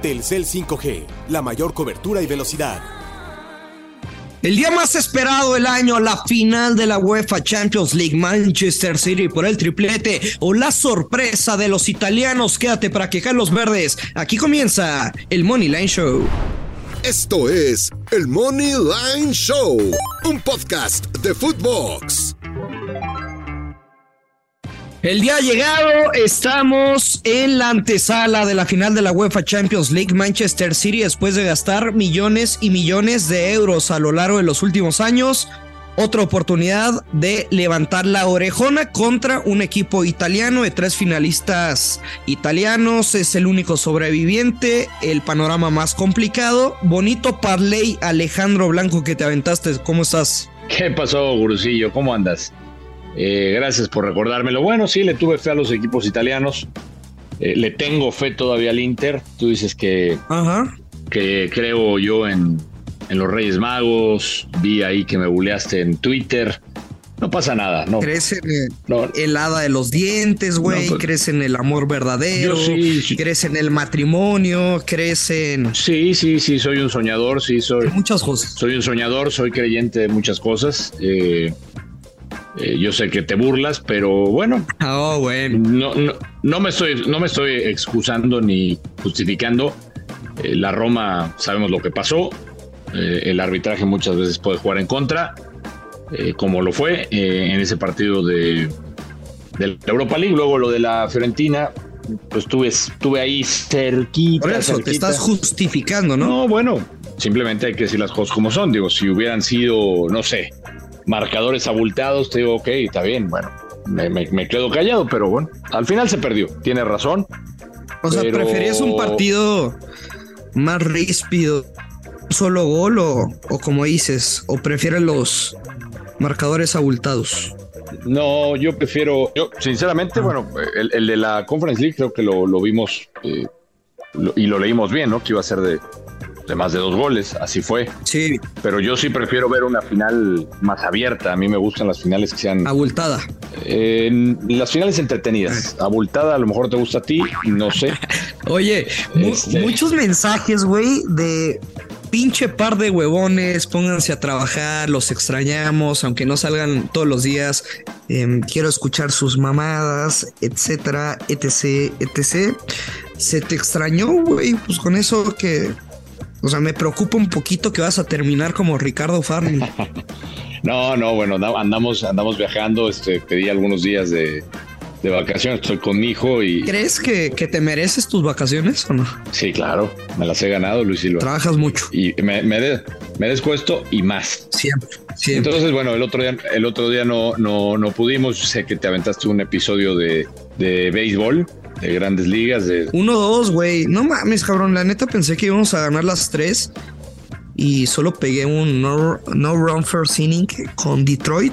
Telcel 5G, la mayor cobertura y velocidad. El día más esperado del año, la final de la UEFA Champions League, Manchester City por el triplete o la sorpresa de los italianos. Quédate para quejar los verdes. Aquí comienza el Money Line Show. Esto es el Money Line Show, un podcast de Footbox. El día llegado, estamos en la antesala de la final de la UEFA Champions League Manchester City después de gastar millones y millones de euros a lo largo de los últimos años. Otra oportunidad de levantar la orejona contra un equipo italiano de tres finalistas italianos. Es el único sobreviviente, el panorama más complicado. Bonito parlay, Alejandro Blanco, que te aventaste. ¿Cómo estás? ¿Qué pasó, Gurusillo? ¿Cómo andas? Eh, gracias por recordármelo. Bueno, sí, le tuve fe a los equipos italianos. Eh, le tengo fe todavía al Inter. Tú dices que, que creo yo en, los Reyes Magos. Vi ahí que me buleaste en Twitter. No pasa nada, no. Crees en el, hada de los dientes, güey. Pues, crees en el amor verdadero. Sí, Crees en el matrimonio. Crees en. Sí, sí, sí. Soy un soñador. Sí, soy. muchas cosas. Soy un soñador. Soy creyente de muchas cosas. Eh, eh, yo sé que te burlas, pero bueno. Oh, bueno. No, no, me, estoy, no me estoy excusando ni justificando. Eh, la Roma, sabemos lo que pasó. Eh, el arbitraje muchas veces puede jugar en contra, como lo fue en ese partido de, de, la Europa League. Luego lo de la Fiorentina, pues estuve, estuve ahí cerquita. Por eso te estás justificando, ¿no? No, bueno, simplemente hay que decir las cosas como son. Digo, si hubieran sido, no sé, marcadores abultados, te digo, ok, está bien, bueno, me, quedo callado, pero bueno, al final se perdió, tiene razón. O sea, ¿preferías un partido más ríspido, solo gol o, como dices, o prefieres los marcadores abultados? No, yo prefiero, yo sinceramente, ah. bueno, el, de la Conference League creo que lo, vimos eh, y lo leímos bien, ¿no? Que iba a ser de, de más de dos goles, así fue. Sí. Pero yo sí prefiero ver una final más abierta. A mí me gustan las finales que sean. Abultada. las finales entretenidas. Ah. Abultada, a lo mejor te gusta a ti, no sé. Oye, este. muchos mensajes, güey, de pinche par de huevones, pónganse a trabajar, los extrañamos, aunque no salgan todos los días. Em, quiero escuchar sus mamadas, etcétera, etc, etc. Se te extrañó, güey, pues con eso que o sea, me preocupa un poquito que vas a terminar como Ricardo Farley. no, no, bueno, andamos, andamos viajando. Este, pedí algunos días de, vacaciones. Estoy con mi hijo y. ¿Crees que, te mereces tus vacaciones o no? Sí, claro. Me las he ganado, Luis Silva. Trabajas mucho. Y me, me, me descuesto y más. Siempre, Entonces, bueno, el otro día, el otro día no, no, no pudimos. Sé que te aventaste un episodio de, de béisbol de grandes ligas. De... 1-2, güey. No mames, cabrón. La neta pensé que íbamos a ganar las tres. Y solo pegué un no, no run first inning con Detroit.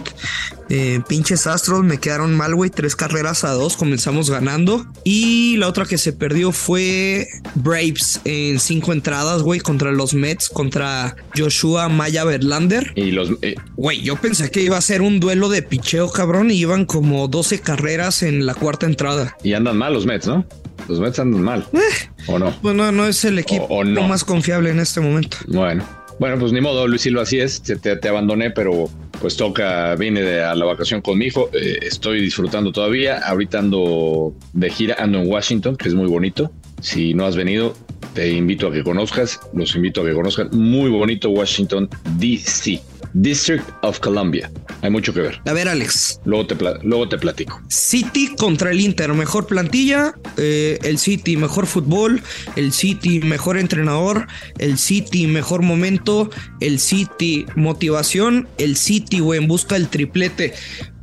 Eh, pinches Astros me quedaron mal, güey. Tres carreras a dos, comenzamos ganando. Y la otra que se perdió fue Braves en cinco entradas, güey, contra los Mets, contra Joshua Maya Verlander. Y los. Eh, güey, yo pensé que iba a ser un duelo de picheo, cabrón, y iban como 12 carreras en la cuarta entrada. Y andan mal los Mets, ¿no? Los Mets andan mal. Eh, ¿O no? Bueno, no es el equipo más confiable en este momento. Bueno. Bueno, pues ni modo, Luis Silva, así es. Te, te abandoné, pero pues toca, vine de, a la vacación con mi hijo, eh, estoy disfrutando todavía, ahorita ando de gira, ando en Washington, que es muy bonito, si no has venido, te invito a que conozcas, los invito a que conozcan, muy bonito Washington, D.C. District of Columbia. Hay mucho que ver. A ver, Alex. Luego te, luego te platico. City contra el Inter, mejor plantilla, eh, el City mejor fútbol, el City mejor entrenador, el City mejor momento, el City motivación, el City, güey, en busca del triplete.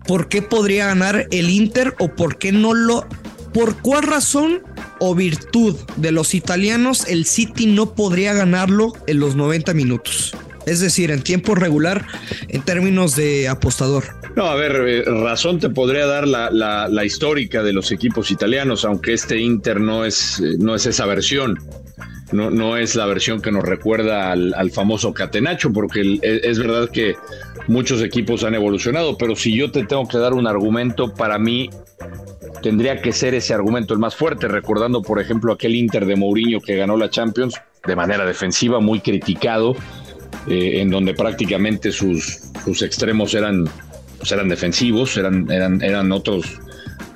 ¿Por qué podría ganar el Inter o por qué no lo... ¿Por cuál razón o virtud de los italianos el City no podría ganarlo en los 90 minutos? Es decir, en tiempo regular en términos de apostador. No, a ver, eh, razón te podría dar la, histórica de los equipos italianos, aunque este Inter no es, eh, no es esa versión. No, no es la versión que nos recuerda al, famoso Catenacho, porque e, es verdad que muchos equipos han evolucionado, pero si yo te tengo que dar un argumento, para mí tendría que ser ese argumento el más fuerte, recordando por ejemplo aquel Inter de Mourinho que ganó la Champions de manera defensiva, muy criticado, eh, en donde prácticamente sus, sus extremos eran, pues eran defensivos, eran, eran, eran otros,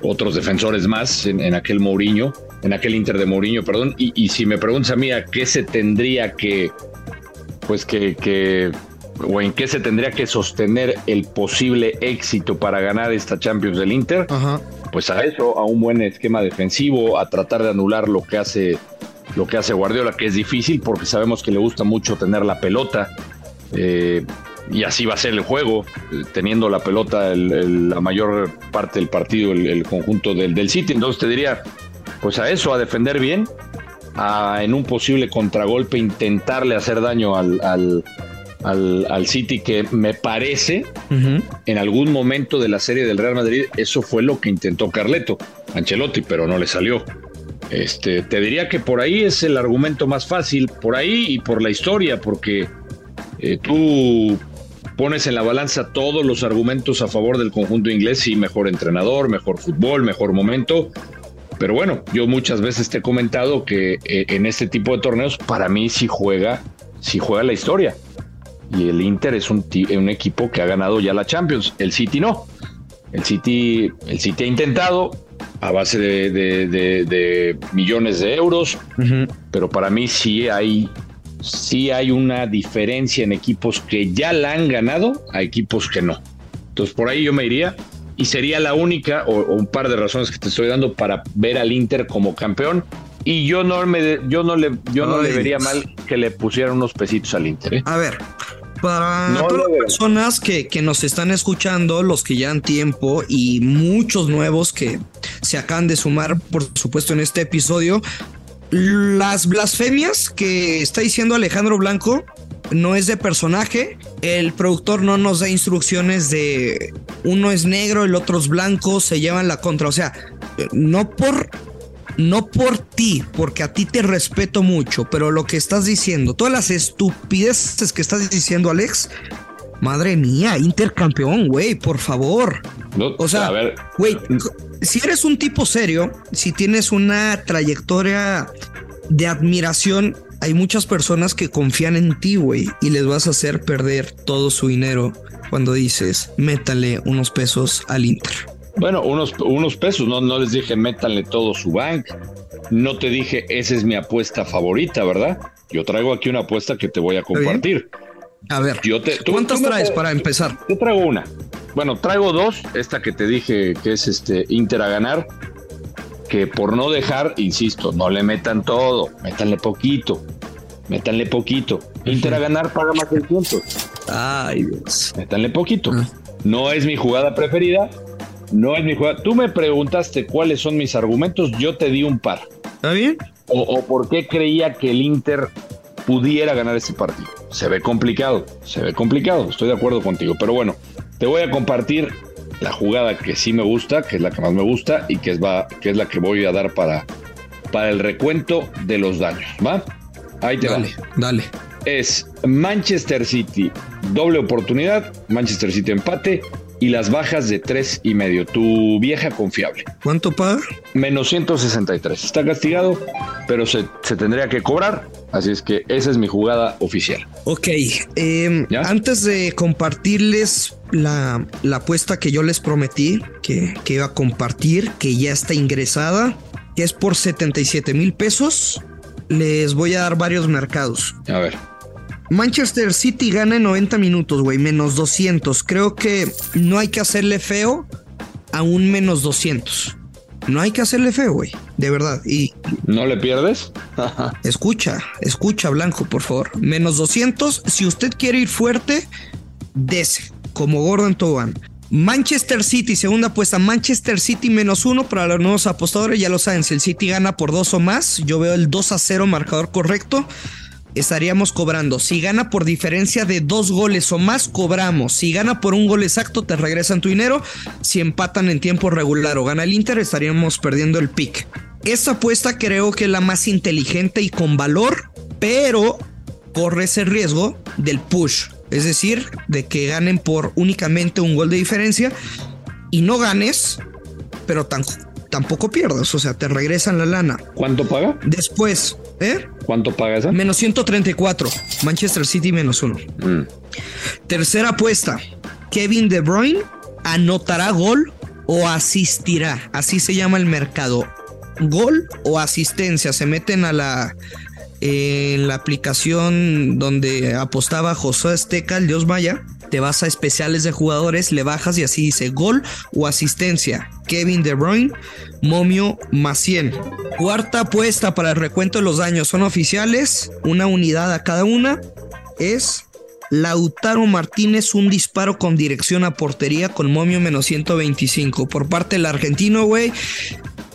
otros defensores más en, aquel Mourinho, en aquel Inter de Mourinho, perdón. Y, y, si me preguntas a mí a qué se tendría que, pues que, que, o en qué se tendría que sostener el posible éxito para ganar esta Champions del Inter, pues a eso, a un buen esquema defensivo, a tratar de anular lo que hace lo que hace Guardiola, que es difícil porque sabemos que le gusta mucho tener la pelota. Eh, y así va a ser el juego, eh, teniendo la pelota la mayor parte del partido, el, conjunto del, del, City. Entonces te diría, pues a eso, a defender bien, a en un posible contragolpe intentarle hacer daño al, al, al, City, que me parece en algún momento de la serie del Real Madrid, eso fue lo que intentó Carleto, Ancelotti, pero no le salió. Este, te diría que por ahí es el argumento más fácil, por ahí y por la historia, porque eh, tú pones en la balanza todos los argumentos a favor del conjunto inglés, y mejor entrenador, mejor fútbol, mejor momento. Pero bueno, yo muchas veces te he comentado que eh, en este tipo de torneos, para mí sí juega, juega la historia. Y el Inter es un, un equipo que ha ganado ya la Champions, el City no. El City, el City ha intentado, a base de, millones de euros, pero para mí sí hay, sí hay una diferencia en equipos que ya la han ganado a equipos que no. Entonces por ahí yo me iría y sería la única o, un par de razones que te estoy dando para ver al Inter como campeón. Y yo no me, yo no le, yo no le vería mal que le pusieran unos pesitos al Inter. ¿eh? A ver, para todas las personas que, que, nos están escuchando, los que ya han tiempo y muchos nuevos que se acaban de sumar, por supuesto, en este episodio, las blasfemias que está diciendo Alejandro Blanco no es de personaje. El productor no nos da instrucciones de uno es negro, el otro es blanco, se llevan la contra. O sea, no por no por ti, porque a ti te respeto mucho, pero lo que estás diciendo, todas las estupideces que estás diciendo, Alex, madre mía, intercampeón, güey, por favor. o sea, güey, si eres un tipo serio, si tienes una trayectoria de admiración, hay muchas personas que confían en ti, güey, y les vas a hacer perder todo su dinero cuando dices, métale unos pesos al Inter. Bueno, unos, unos pesos, no, no les dije métanle todo su bank. No te dije, esa es mi apuesta favorita, ¿verdad? Yo traigo aquí una apuesta que te voy a compartir. A ver, Yo te, ¿cuántas traes para empezar? Yo traigo una. Bueno, traigo dos. Esta que te dije que es este Inter a ganar. Que por no dejar, insisto, no le metan todo, métanle poquito. Métanle poquito. Inter a ganar paga más del punto. Ay, Dios. Métanle poquito. Ah. No es mi jugada preferida, no es mi jugada. Tú me preguntaste cuáles son mis argumentos, yo te di un par. ¿Está bien? O, por qué creía que el Inter pudiera ganar ese partido. Se ve complicado, se ve complicado, estoy de acuerdo contigo. Pero bueno, te voy a compartir la jugada que sí me gusta, que es la que más me gusta y que es, va, que es la que voy a dar para, para el recuento de los daños. ¿Va? Ahí te dale, Dale. Es Manchester City, doble oportunidad, Manchester City empate, y las bajas de tres y medio. Tu vieja confiable. ¿Cuánto paga? Menos 163. Está castigado, pero se, tendría que cobrar. Así es que esa es mi jugada oficial. Ok. Em, antes de compartirles la, la, apuesta que yo les prometí que, que iba a compartir, que ya está ingresada, que es por 77 mil pesos, les voy a dar varios mercados. A ver. Manchester City gana en 90 minutos, güey, menos 200. Creo que no hay que hacerle feo a un menos 200. No hay que hacerle feo, güey, de verdad. Y ¿No le pierdes? escucha, escucha, Blanco, por favor. Menos 200. Si usted quiere ir fuerte, dese, como Gordon Toban. Manchester City, segunda apuesta. Manchester City menos uno para los nuevos apostadores. Ya lo saben, si el City gana por dos o más, yo veo el 2 a 0 marcador correcto estaríamos cobrando. Si gana por diferencia de dos goles o más, cobramos. Si gana por un gol exacto, te regresan tu dinero. Si empatan en tiempo regular o gana el Inter, estaríamos perdiendo el pick. Esta apuesta creo que es la más inteligente y con valor, pero corre ese riesgo del push. Es decir, de que ganen por únicamente un gol de diferencia y no ganes, pero tan tampoco pierdas, o sea, te regresan la lana. ¿Cuánto paga? Después, ¿eh? ¿Cuánto paga esa? Menos 134, Manchester City menos uno. Mm. Tercera apuesta, Kevin De Bruyne anotará gol o asistirá, así se llama el mercado. Gol o asistencia, se meten a la en la aplicación donde apostaba José Esteca, el Dios Maya, te vas a especiales de jugadores, le bajas y así dice gol o asistencia. Kevin De Bruyne, Momio 100. Cuarta apuesta para el recuento de los daños son oficiales, una unidad a cada una. Es Lautaro Martínez, un disparo con dirección a portería con momio menos 125. Por parte del argentino, güey,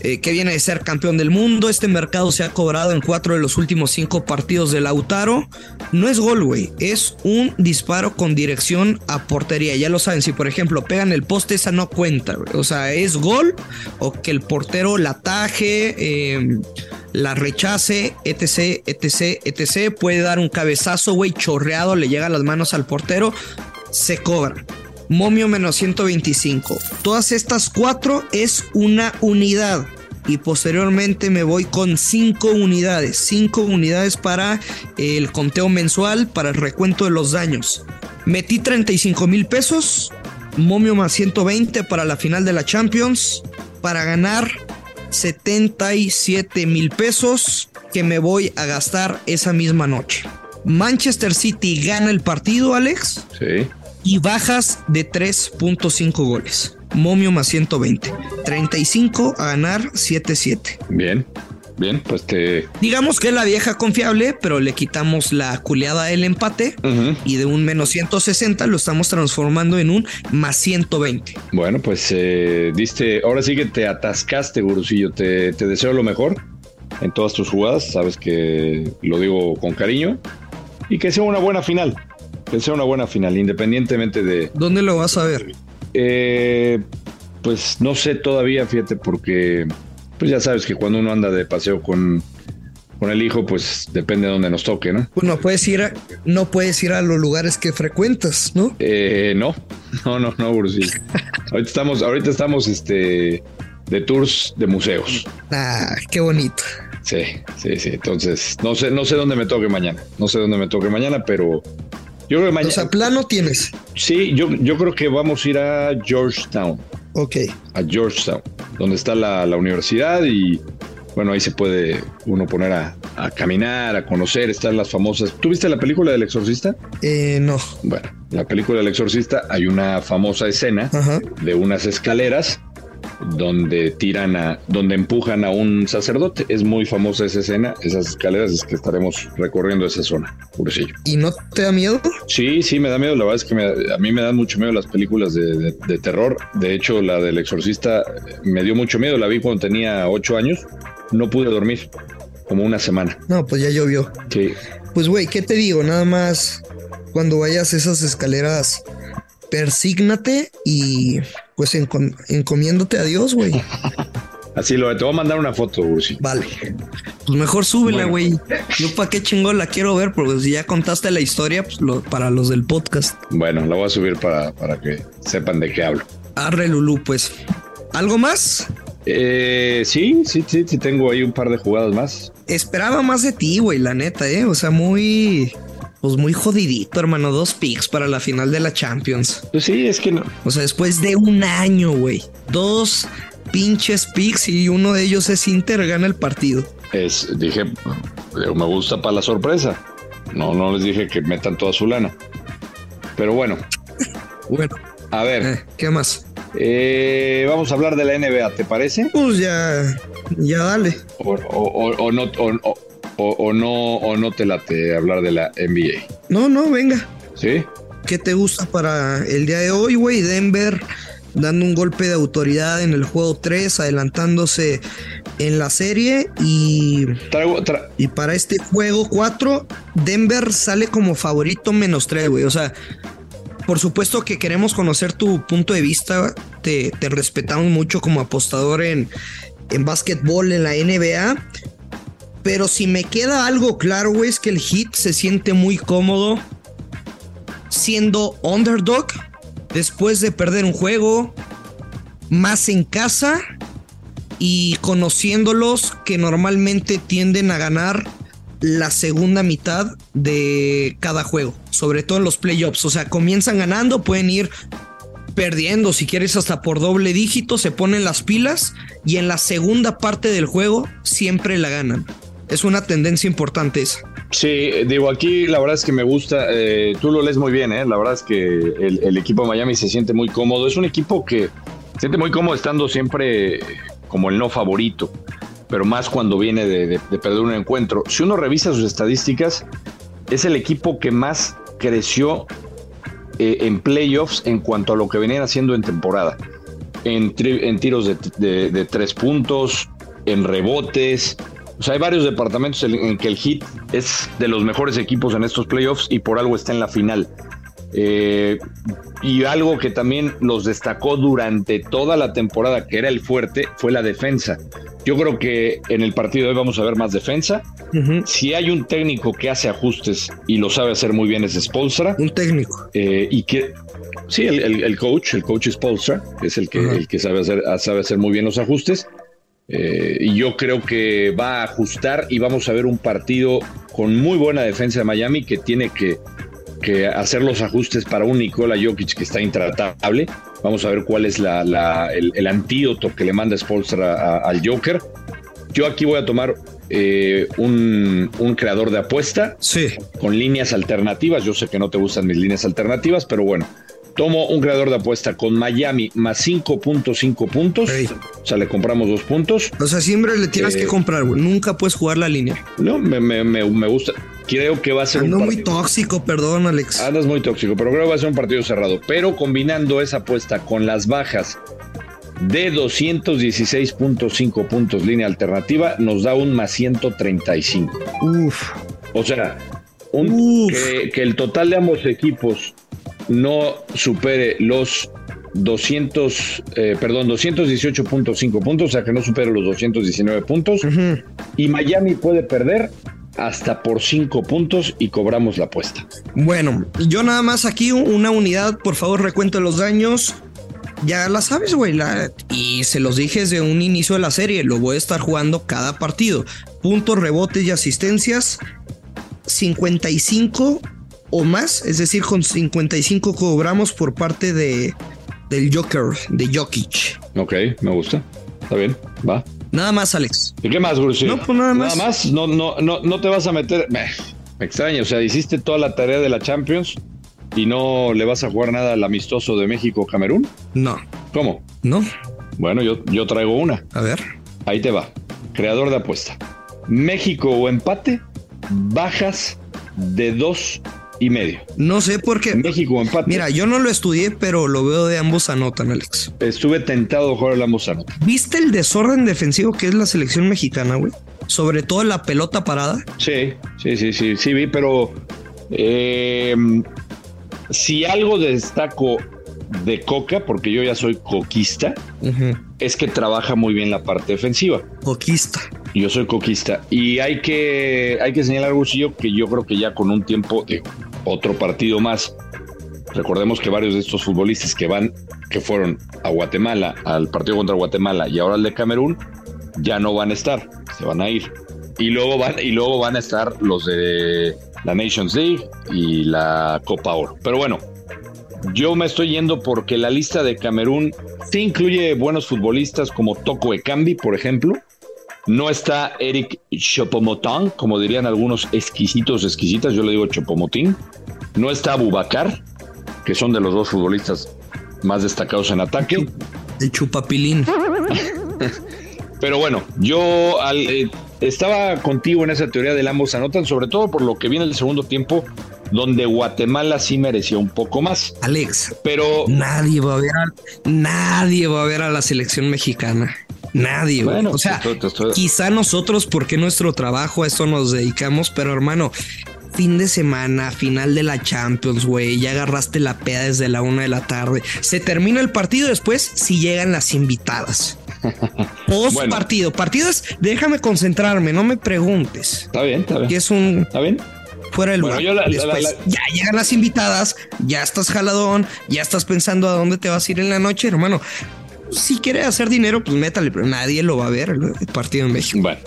eh, que viene de ser campeón del mundo. Este mercado se ha cobrado en cuatro de los últimos cinco partidos de Lautaro. No es gol, güey. Es un disparo con dirección a portería. Ya lo saben, si por ejemplo pegan el poste, esa no cuenta. O sea, es gol o que el portero la ataje, eh, la rechace, etc, etc, etc. Puede dar un cabezazo, güey, chorreado, le llega las manos al portero. Se cobra. Momio menos 125. Todas estas cuatro es una unidad. Y posteriormente me voy con cinco unidades. Cinco unidades para el conteo mensual, para el recuento de los daños. Metí 35 mil pesos. Momio más 120 para la final de la Champions. Para ganar 77 mil pesos que me voy a gastar esa misma noche. Manchester City gana el partido, Alex. Sí y bajas de 3.5 goles. Momio más 120. 35 a ganar 7-7. Bien. Bien, pues te. Digamos que es la vieja confiable, pero le quitamos la culeada del empate y de un menos 160 lo estamos transformando en un más 120. Bueno, pues eh, diste. Ahora sí que te atascaste, Gurusillo. Te, te deseo lo mejor en todas tus jugadas. Sabes que lo digo con cariño y que sea una buena final que sea una buena final, independientemente de... ¿Dónde lo vas a ver? Eh, pues no sé todavía, fíjate, porque pues ya sabes que cuando uno anda de paseo con, con el hijo, pues depende de dónde nos toque, ¿no? Pues no puedes ir a, no puedes ir a los lugares que frecuentas, ¿no? Eh, no, no, no, no, Brusil. ahorita estamos, ahorita estamos este de tours de museos. Ah, qué bonito. Sí, sí, sí. Entonces, no sé, no sé dónde me toque mañana. No sé dónde me toque mañana, pero yo creo que mañana. O sea, plano tienes. Sí, yo, yo creo que vamos a ir a Georgetown. Ok. A Georgetown, donde está la, universidad y bueno, ahí se puede uno poner a, caminar, a conocer, están las famosas. ¿Tú viste la película del exorcista? Eh, no. Bueno, la película del exorcista hay una famosa escena de unas escaleras donde tiran a, donde empujan a un sacerdote. Es muy famosa esa escena, esas escaleras, es que estaremos recorriendo esa zona, purecillo. ¿Y no te da miedo? Sí, sí, me da miedo. La verdad es que a mí me dan mucho miedo las películas de, terror. De hecho, la del exorcista me dio mucho miedo. La vi cuando tenía ocho años. No pude dormir como una semana. No, pues ya llovió. Sí. Pues, güey, ¿qué te digo? Nada más cuando vayas esas escaleras persígnate y pues encomiéndote a Dios, güey. Así lo, te voy a mandar una foto, Ursi. Vale. Pues mejor súbela, güey. Yo para qué chingón la quiero ver, porque si ya contaste la historia, pues para los del podcast. Bueno, la voy a subir para, para que sepan de qué hablo. Arre, Lulú, pues. ¿Algo más? Eh, sí, sí, sí, sí, tengo ahí un par de jugadas más. Esperaba más de ti, güey, la neta, eh. O sea, muy pues muy jodidito, hermano. Dos picks para la final de la Champions. Pues sí, es que no. O sea, después de un año, güey. Dos pinches picks y uno de ellos es Inter, gana el partido. Es, dije, me gusta para la sorpresa. No, no les dije que metan toda su lana. Pero bueno. bueno. A ver. Eh, ¿Qué más? Eh, vamos a hablar de la NBA, ¿te parece? Pues ya, ya dale. O, o no, o, o, no, o no te late hablar de la NBA? No, no, venga. ¿Sí? ¿Qué te gusta para el día de hoy, güey? Denver dando un golpe de autoridad en el juego 3, adelantándose en la serie y, y para este juego 4, Denver sale como favorito menos 3, güey. O sea, por supuesto que queremos conocer tu punto de vista, te, te respetamos mucho como apostador en, en básquetbol en la NBA, pero si me queda algo claro, güey, es que el Hit se siente muy cómodo siendo underdog después de perder un juego más en casa y conociéndolos que normalmente tienden a ganar la segunda mitad de cada juego, sobre todo en los playoffs. O sea, comienzan ganando, pueden ir perdiendo, si quieres, hasta por doble dígito, se ponen las pilas y en la segunda parte del juego siempre la ganan. Es una tendencia importante esa. Sí, digo, aquí la verdad es que me gusta, eh, tú lo lees muy bien, ¿eh? la verdad es que el, equipo de Miami se siente muy cómodo, es un equipo que se siente muy cómodo estando siempre como el no favorito, pero más cuando viene de, de, de perder un encuentro. Si uno revisa sus estadísticas, es el equipo que más creció eh, en playoffs en cuanto a lo que venían haciendo en temporada. En, en tiros de, de, tres puntos, en rebotes. O sea, hay varios departamentos en, en, que el Heat es de los mejores equipos en estos playoffs y por algo está en la final. Eh, y algo que también los destacó durante toda la temporada, que era el fuerte, fue la defensa. Yo creo que en el partido de hoy vamos a ver más defensa. Uh -huh. Si hay un técnico que hace ajustes y lo sabe hacer muy bien es Spolstra. Un técnico. Eh, y que sí, el, el, el, coach, el coach Spolstra, es el que, uh -huh. el que sabe, hacer, sabe hacer muy bien los ajustes. Eh, y yo creo que va a ajustar y vamos a ver un partido con muy buena defensa de Miami que tiene que, que hacer los ajustes para un Nikola Jokic que está intratable. Vamos a ver cuál es la, la, el, el, antídoto que le manda Spolstra al Joker. Yo aquí voy a tomar eh, un, un, creador de apuesta sí. con líneas alternativas. Yo sé que no te gustan mis líneas alternativas, pero bueno, tomo un creador de apuesta con Miami más 5.5 puntos. Hey. O sea, le compramos dos puntos. O sea, siempre le tienes eh, que comprar, güey. Nunca puedes jugar la línea. No, me, me, me, me gusta. Creo que va a ser Ando un muy tóxico, perdón, Alex. Andas muy tóxico, pero creo que va a ser un partido cerrado. Pero combinando esa apuesta con las bajas de 216.5 puntos línea alternativa, nos da un más 135. Uf. O sea, un, que el total de ambos equipos no supere los 200, eh, perdón, 218.5 puntos, o sea que no supere los 219 puntos. Uh -huh. Y Miami puede perder hasta por 5 puntos y cobramos la apuesta. Bueno, yo nada más aquí una unidad, por favor, recuento los daños. Ya la sabes, güey. La... Y se los dije desde un inicio de la serie. Lo voy a estar jugando cada partido. Puntos, rebotes y asistencias. 55 o más. Es decir, con 55 cobramos por parte de, del Joker, de Jokic. Ok, me gusta. Está bien, va. Nada más, Alex. ¿Y qué más, Gursi? No, pues nada más. Nada más, no, no, no, no te vas a meter. Me, me extraña, o sea, hiciste toda la tarea de la Champions y no le vas a jugar nada al amistoso de México-Camerún. No. ¿Cómo? No. Bueno, yo, yo traigo una. A ver. Ahí te va. Creador de apuesta. México o empate, bajas de dos y medio. No sé por qué. México empate. Mira, yo no lo estudié, pero lo veo de ambos anotan, Alex. Estuve tentado de jugar el ambos anotan. ¿Viste el desorden defensivo que es la selección mexicana, güey? Sobre todo la pelota parada. Sí, sí, sí, sí, sí, vi, pero eh, si algo destaco de Coca, porque yo ya soy coquista, uh -huh. es que trabaja muy bien la parte defensiva. Coquista. Yo soy coquista. Y hay que, hay que señalar, Gusillo, que yo creo que ya con un tiempo de otro partido más, recordemos que varios de estos futbolistas que van, que fueron a Guatemala, al partido contra Guatemala y ahora al de Camerún, ya no van a estar, se van a ir. Y luego van, y luego van a estar los de la Nations League y la Copa Oro. Pero bueno, yo me estoy yendo porque la lista de Camerún sí incluye buenos futbolistas como Toko Ekambi, por ejemplo. No está Eric Chopomotin, como dirían algunos exquisitos, exquisitas, yo le digo Chopomotín. No está Abubakar, que son de los dos futbolistas más destacados en ataque. El chupapilín. Pero bueno, yo al, eh, estaba contigo en esa teoría del ambos anotan, sobre todo por lo que viene el segundo tiempo, donde Guatemala sí merecía un poco más. Alex, pero nadie va a ver a, nadie va a ver a la selección mexicana. Nadie, bueno, o sea, estoy, estoy... quizá nosotros, porque nuestro trabajo a eso nos dedicamos, pero hermano, fin de semana, final de la Champions, güey, ya agarraste la peda desde la una de la tarde. Se termina el partido después si llegan las invitadas. Post bueno. partido, partidos, déjame concentrarme, no me preguntes. Está bien, está bien. Que es un. Está bien. Fuera del bueno, lugar. La, Después, la, la, ya llegan las invitadas, ya estás jaladón, ya estás pensando a dónde te vas a ir en la noche, hermano. si quiere hacer dinero, pues métale, pero nadie lo va a ver el partido en México. Bueno,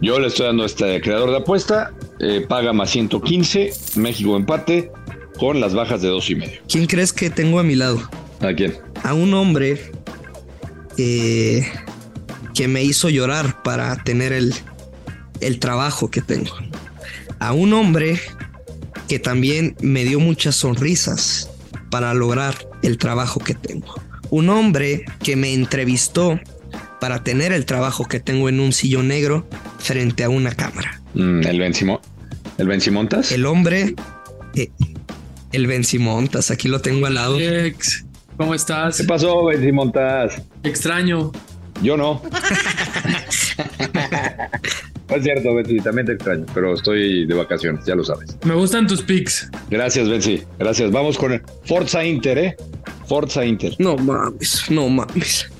yo le estoy dando a este creador de apuesta, eh, paga más 115, México empate, con las bajas de dos y medio. ¿Quién crees que tengo a mi lado? ¿A quién? A un hombre eh, que me hizo llorar para tener el, el trabajo que tengo. A un hombre que también me dio muchas sonrisas para lograr el trabajo que tengo. Un hombre que me entrevistó para tener el trabajo que tengo en un sillón negro frente a una cámara. Mm, el Benzimo, el Benzimontas. El hombre, eh, el Benzimontas, aquí lo tengo al lado. Alex, ¿cómo estás? ¿Qué pasó, Benzimontas? Extraño. Yo no. no es cierto, Benzi, también te extraño, pero estoy de vacaciones, ya lo sabes. Me gustan tus pics. Gracias, Benzi. Gracias. Vamos con el Forza Inter, ¿eh? Forza Inter. No mames, no mames.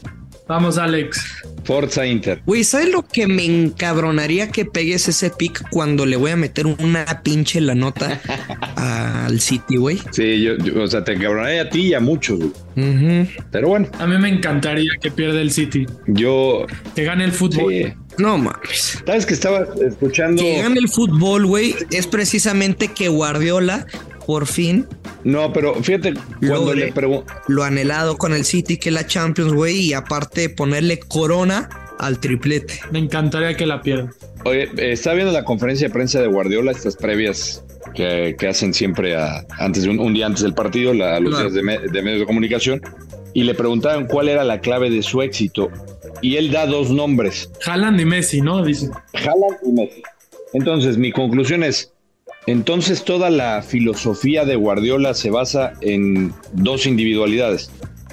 Vamos, Alex. Forza Inter. Güey, ¿sabes lo que me encabronaría que pegues ese pick cuando le voy a meter una pinche la nota al City, güey? Sí, yo, yo- o sea, te encabronaría a ti y a muchos, güey. Pero bueno, A mí me encantaría que pierda el City. yo. Que gane el fútbol. Sí. No mames. ¿Sabes que estaba escuchando? Que gane el fútbol, güey, es precisamente que Guardiola por fin No, pero fíjate, cuando le pregunto. lo anhelado con el City que es la Champions, güey, y aparte ponerle corona al triplete. Me encantaría que la pierda. Oye, eh, estaba viendo la conferencia de prensa de Guardiola, estas previas que, que hacen siempre a- antes de un, un día antes del partido, la, a los Claro. días de, me- de medios de comunicación, y le preguntaban cuál era la clave de su éxito. Y él da dos nombres, Haaland y Messi, ¿no? Dice. Haaland y Messi. Entonces, mi conclusión es, entonces toda la filosofía de Guardiola se basa en dos individualidades,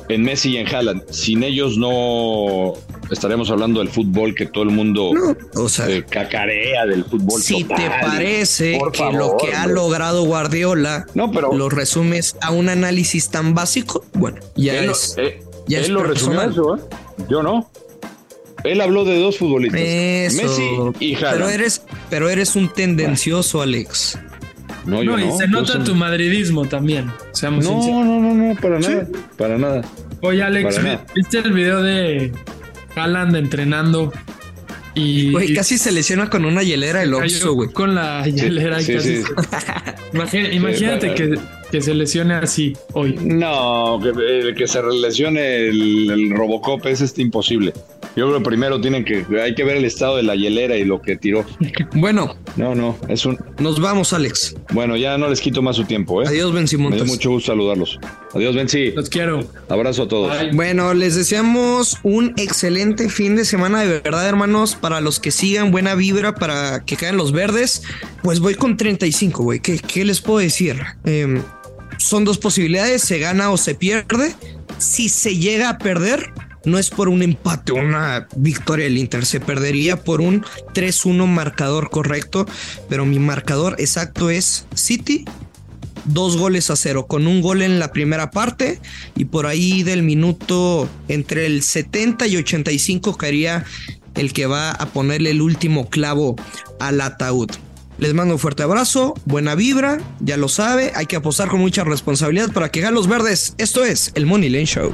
en Messi y en Haaland. Sin ellos no estaremos hablando del fútbol que todo el mundo No, o sea, eh, cacarea del fútbol. si total. te parece que favor, lo que ha logrado Guardiola No, pero lo resumes a un análisis tan básico, bueno, ya él, es. lo, eh, ya él es lo resumió eso, ¿eh? Yo no. Él habló de dos futbolistas, Eso. Messi y Haaland. pero eres, pero eres un tendencioso, Alex. no, yo No, y no. se nota soy- tu madridismo también. Seamos No, sinceros. no, no, no, para nada, para nada. Oye, Alex, Para ¿vi- nada. ¿viste el video de Haaland entrenando? Y, Güey, y casi se lesiona con una hielera el Oxxo, güey. con la hielera y sí, casi sí. se- imagínate que, que se lesione así hoy. No, que, que se lesione el, el Robocop es este imposible. Yo creo primero tienen que, hay que ver el estado de la hielera y lo que tiró. Bueno, No, no, es un, nos vamos, Alex. bueno, ya no les quito más su tiempo, ¿eh? Adiós, Ben Me Simontas. dio mucho gusto saludarlos. Adiós, Benzi. Los quiero. Abrazo a todos. Bye. Bueno, les deseamos un excelente fin de semana de verdad, hermanos. Para los que sigan, buena vibra para que caigan los verdes. Pues voy con 35, güey. ¿Qué, qué les puedo decir? Em, son dos posibilidades, se gana o se pierde. Si se llega a perder, no es por un empate una victoria del Inter, se perdería por un 3-1 marcador correcto, pero mi marcador exacto es City dos goles a cero, con un gol en la primera parte y por ahí del minuto entre el 70 y 85 caería el que va a ponerle el último clavo al ataúd. Les mando un fuerte abrazo, buena vibra, ya lo sabe, hay que apostar con mucha responsabilidad para que ganen los verdes. Esto es el Money Lane Show.